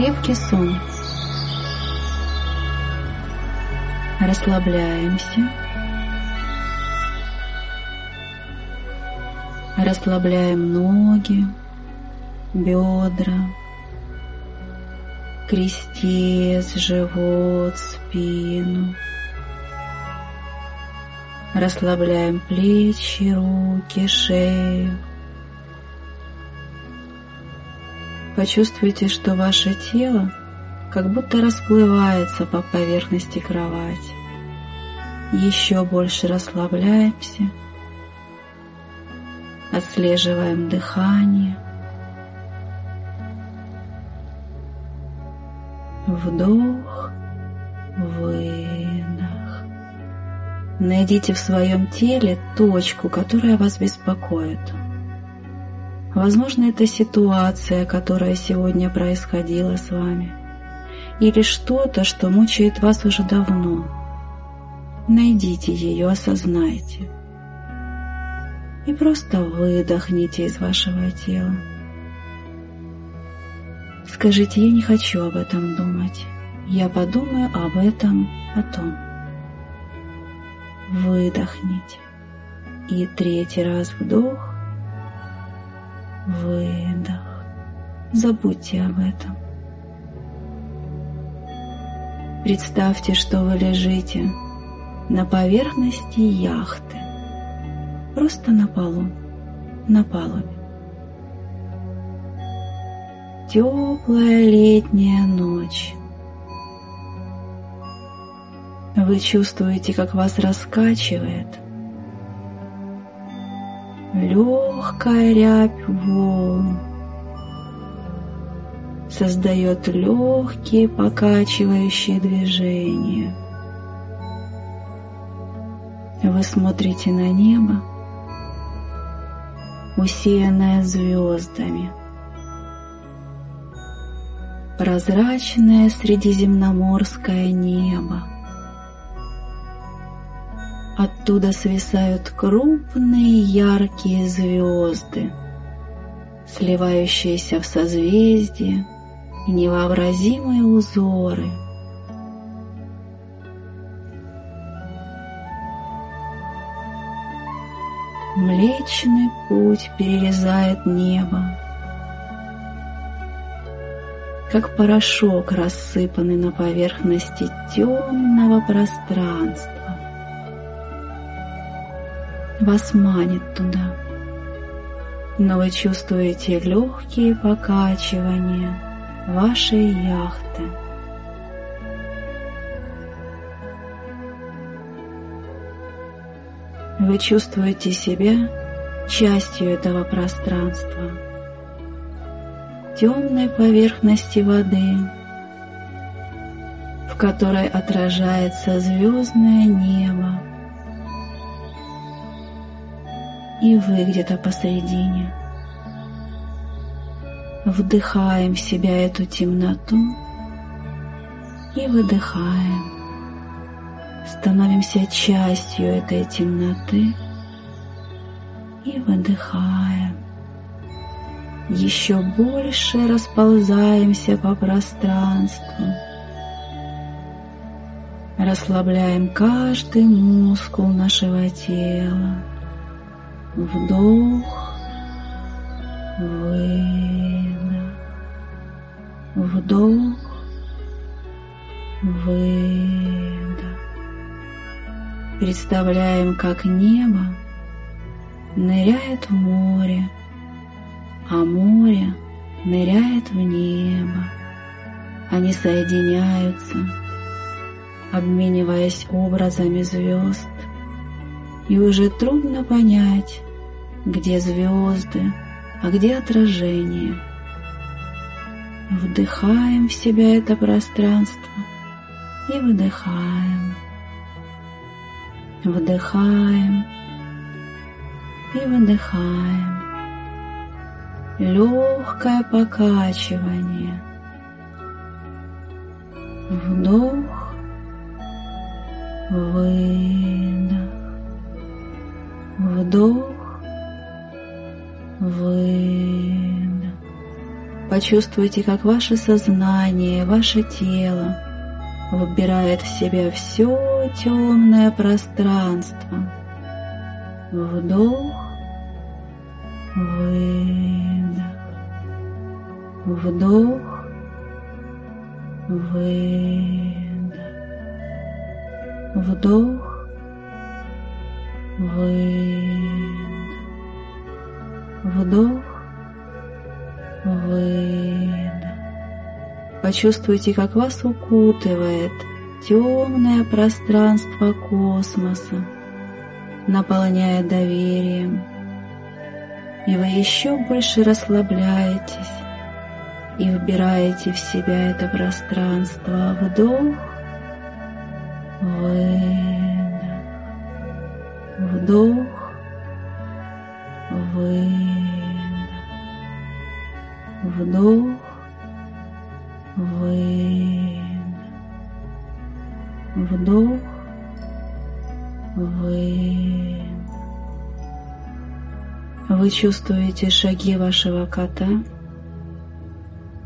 Крепкий сон. Расслабляемся. Расслабляем ноги, бедра, крестец, живот, спину. Расслабляем плечи, руки, шею. Почувствуйте, что ваше тело как будто расплывается по поверхности кровати. Еще больше расслабляемся, отслеживаем дыхание. Вдох, выдох. Найдите в своем теле точку, которая вас беспокоит. Возможно, это ситуация, которая сегодня происходила с вами, или что-то, что мучает вас уже давно. Найдите ее, осознайте. И просто выдохните из вашего тела. Скажите, я не хочу об этом думать. Я подумаю об этом потом. Выдохните. И третий раз вдох выдох. Забудьте об этом. Представьте, что вы лежите на поверхности яхты, просто на полу, на палубе. Теплая летняя ночь. Вы чувствуете, как вас раскачивает – легкая рябь волн. Создает легкие покачивающие движения. Вы смотрите на небо, усеянное звездами, прозрачное средиземноморское небо, Оттуда свисают крупные яркие звезды, сливающиеся в созвездия и невообразимые узоры. Млечный путь перерезает небо, как порошок, рассыпанный на поверхности темного пространства вас манит туда. Но вы чувствуете легкие покачивания вашей яхты. Вы чувствуете себя частью этого пространства, темной поверхности воды, в которой отражается звездное небо, и вы где-то посередине. Вдыхаем в себя эту темноту и выдыхаем. Становимся частью этой темноты и выдыхаем. Еще больше расползаемся по пространству. Расслабляем каждый мускул нашего тела. Вдох, выдох, вдох, выдох. Представляем, как небо ныряет в море, а море ныряет в небо. Они соединяются, обмениваясь образами звезд – и уже трудно понять, где звезды, а где отражение. Вдыхаем в себя это пространство и выдыхаем. Вдыхаем и выдыхаем. Легкое покачивание. Вдох, выдох. Вдох, выдох. Почувствуйте, как ваше сознание, ваше тело выбирает в себя все темное пространство. Вдох, выдох, вдох, выдох, вдох, выдох, вдох, выдох. Почувствуйте, как вас укутывает темное пространство космоса, наполняя доверием, и вы еще больше расслабляетесь и вбираете в себя это пространство. Вдох, выдох, вдох, выдох, вдох, выдох, вдох, выдох. Вы чувствуете шаги вашего кота.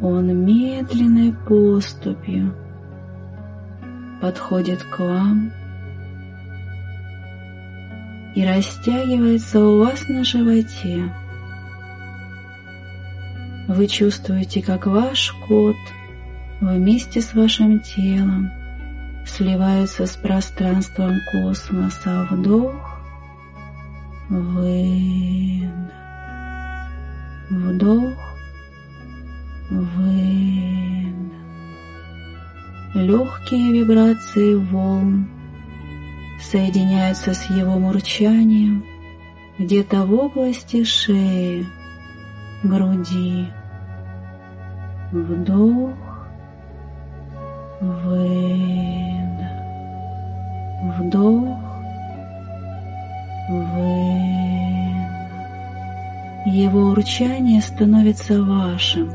Он медленной поступью подходит к вам и растягивается у вас на животе. Вы чувствуете, как ваш кот вместе с вашим телом сливается с пространством космоса. Вдох, выдох, вдох, выдох. Легкие вибрации волн соединяются с его мурчанием где-то в области шеи, груди. Вдох, выдох, вдох, выдох. Его урчание становится вашим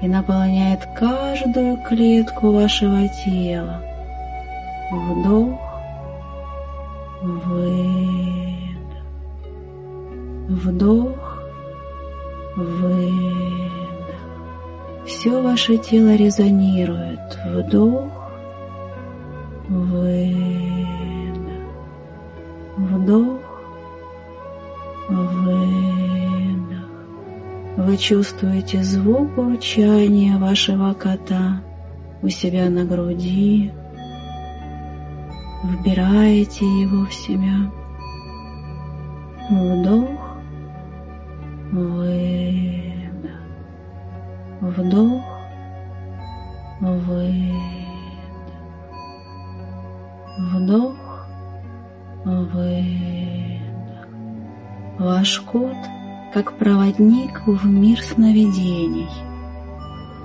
и наполняет каждую клетку вашего тела. Вдох, вдох, выдох. Все ваше тело резонирует. Вдох, выдох, вдох, выдох. Вы чувствуете звук урчания вашего кота у себя на груди, вбираете его в себя. Вдох, выдох, вдох, выдох, вдох, выдох. Ваш кот, как проводник в мир сновидений,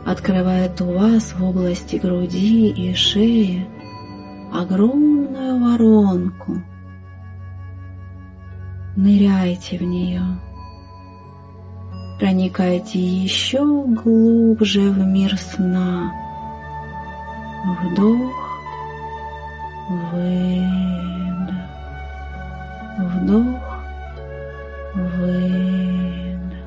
открывает у вас в области груди и шеи огромную воронку. Ныряйте в нее. Проникайте еще глубже в мир сна. Вдох, выдох, вдох, выдох.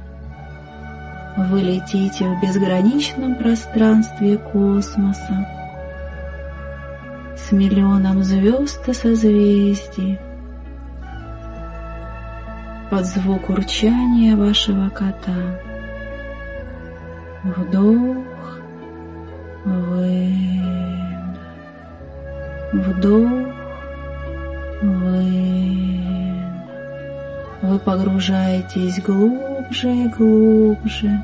Вы летите в безграничном пространстве космоса с миллионом звезд и созвездий под звук урчания вашего кота. Вдох, выдох, вдох, выдох. Вы погружаетесь глубже и глубже.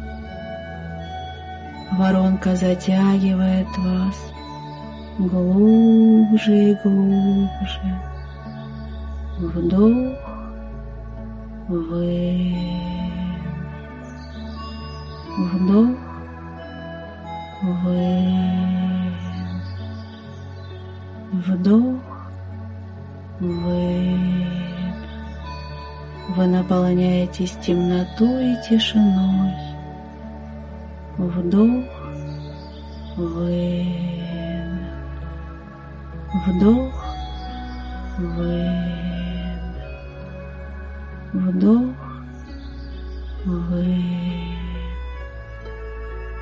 Воронка затягивает вас глубже и глубже. Вдох, выдох, вдох, выдох, вдох, выдох. Вы наполняетесь темнотой и тишиной. Вдох, выдох, вдох, выдох, вдох, выдох.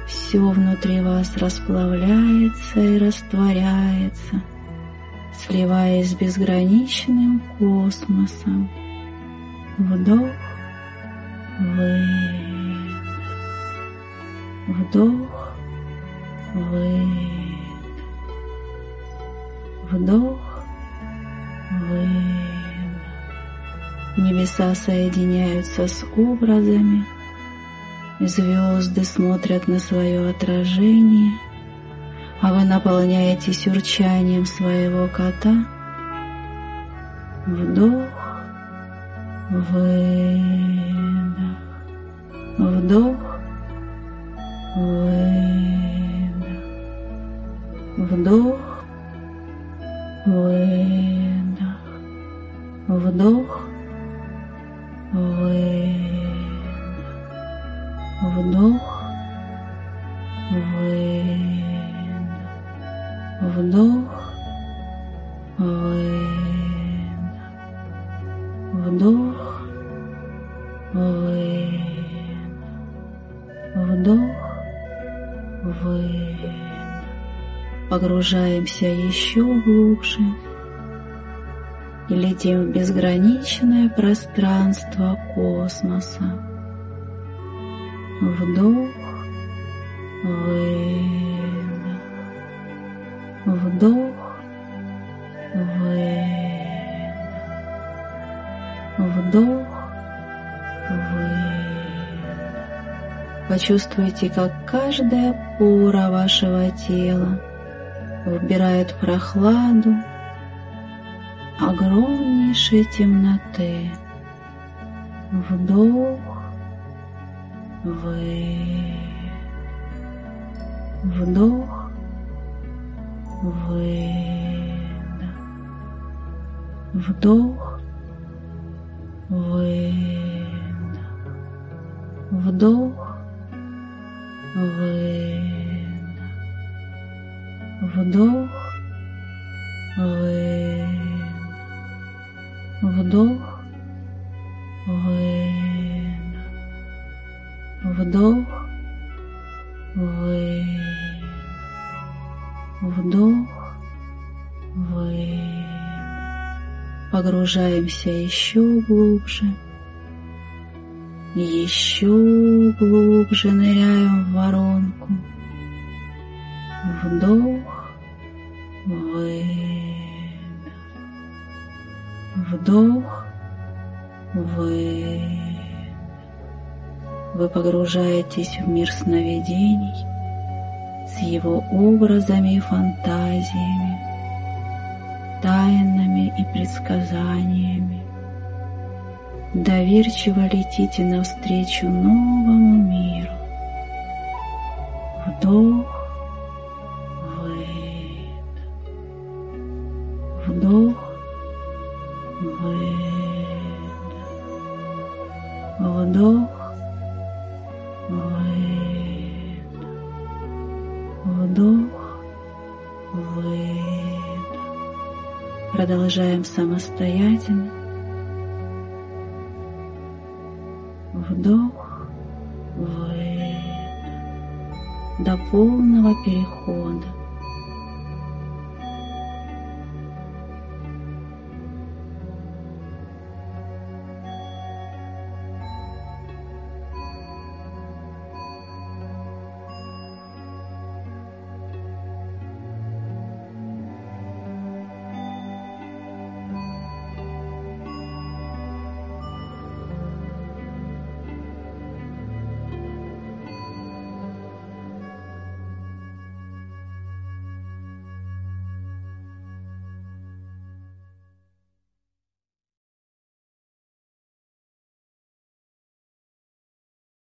все внутри вас расплавляется и растворяется, сливаясь с безграничным космосом. Вдох, выдох, вдох, выдох, вдох, выдох. Небеса соединяются с образами, звезды смотрят на свое отражение, а вы наполняетесь урчанием своего кота. Вдох, выдох, вдох, выдох, вдох, выдох, вдох, выдох, вдох, выдох, вдох, выдох вдох, выдох, вдох, выдох. Погружаемся еще глубже и летим в безграничное пространство космоса. Вдох, выдох, вдох, выдох вдох, выдох. Почувствуйте, как каждая пора вашего тела вбирает прохладу огромнейшей темноты. Вдох, выдох, вдох, выдох, вдох, выдох, вдох, выдох, вдох, Погружаемся еще глубже. Еще глубже ныряем в воронку. Вдох, выдох. Вдох, выдох. Вы погружаетесь в мир сновидений с его образами и фантазиями тайнами и предсказаниями. Доверчиво летите навстречу новому миру. Вдох, Продолжаем самостоятельно. Вдох, выдох до полного перехода